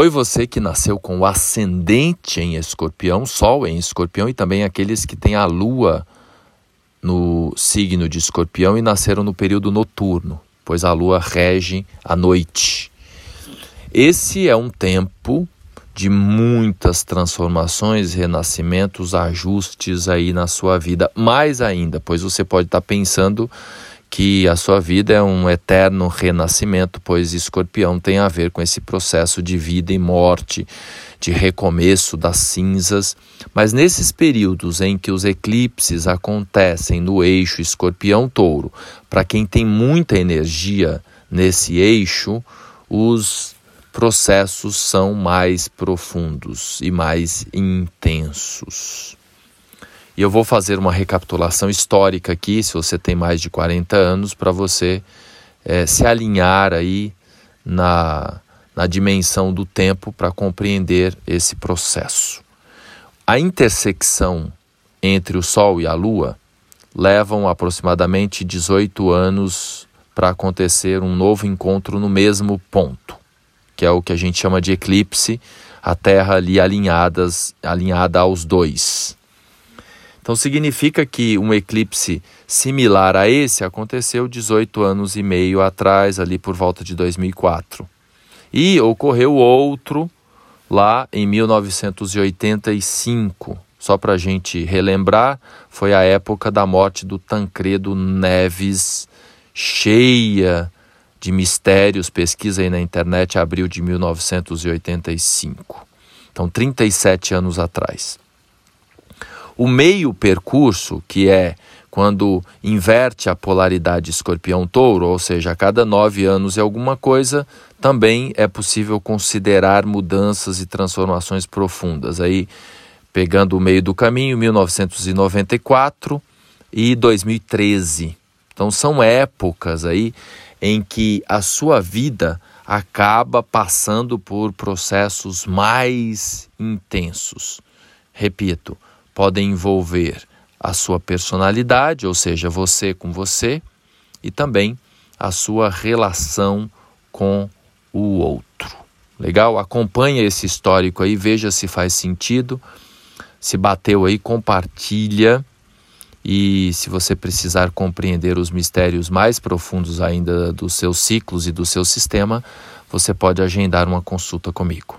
Oi, você que nasceu com o ascendente em escorpião, sol em escorpião e também aqueles que têm a lua no signo de escorpião e nasceram no período noturno, pois a lua rege a noite. Esse é um tempo de muitas transformações, renascimentos, ajustes aí na sua vida. Mais ainda, pois você pode estar pensando que a sua vida é um eterno renascimento, pois escorpião tem a ver com esse processo de vida e morte, de recomeço das cinzas. Mas nesses períodos em que os eclipses acontecem no eixo escorpião-touro, para quem tem muita energia nesse eixo, os processos são mais profundos e mais intensos. E eu vou fazer uma recapitulação histórica aqui, se você tem mais de 40 anos, para você é, se alinhar aí na, na dimensão do tempo para compreender esse processo. A intersecção entre o Sol e a Lua levam aproximadamente 18 anos para acontecer um novo encontro no mesmo ponto, que é o que a gente chama de eclipse, a Terra ali alinhadas, alinhada aos dois. Então significa que um eclipse similar a esse aconteceu 18 anos e meio atrás, ali por volta de 2004. E ocorreu outro lá em 1985. Só para a gente relembrar, foi a época da morte do Tancredo Neves, cheia de mistérios. Pesquisa aí na internet, abril de 1985. Então, 37 anos atrás. O meio percurso, que é quando inverte a polaridade escorpião-touro, ou seja, a cada nove anos é alguma coisa, também é possível considerar mudanças e transformações profundas. Aí, pegando o meio do caminho, 1994 e 2013. Então, são épocas aí em que a sua vida acaba passando por processos mais intensos. Repito, podem envolver a sua personalidade, ou seja, você com você, e também a sua relação com o outro. Legal? Acompanha esse histórico aí, veja se faz sentido. Se bateu aí, compartilha. E se você precisar compreender os mistérios mais profundos ainda dos seus ciclos e do seu sistema, você pode agendar uma consulta comigo.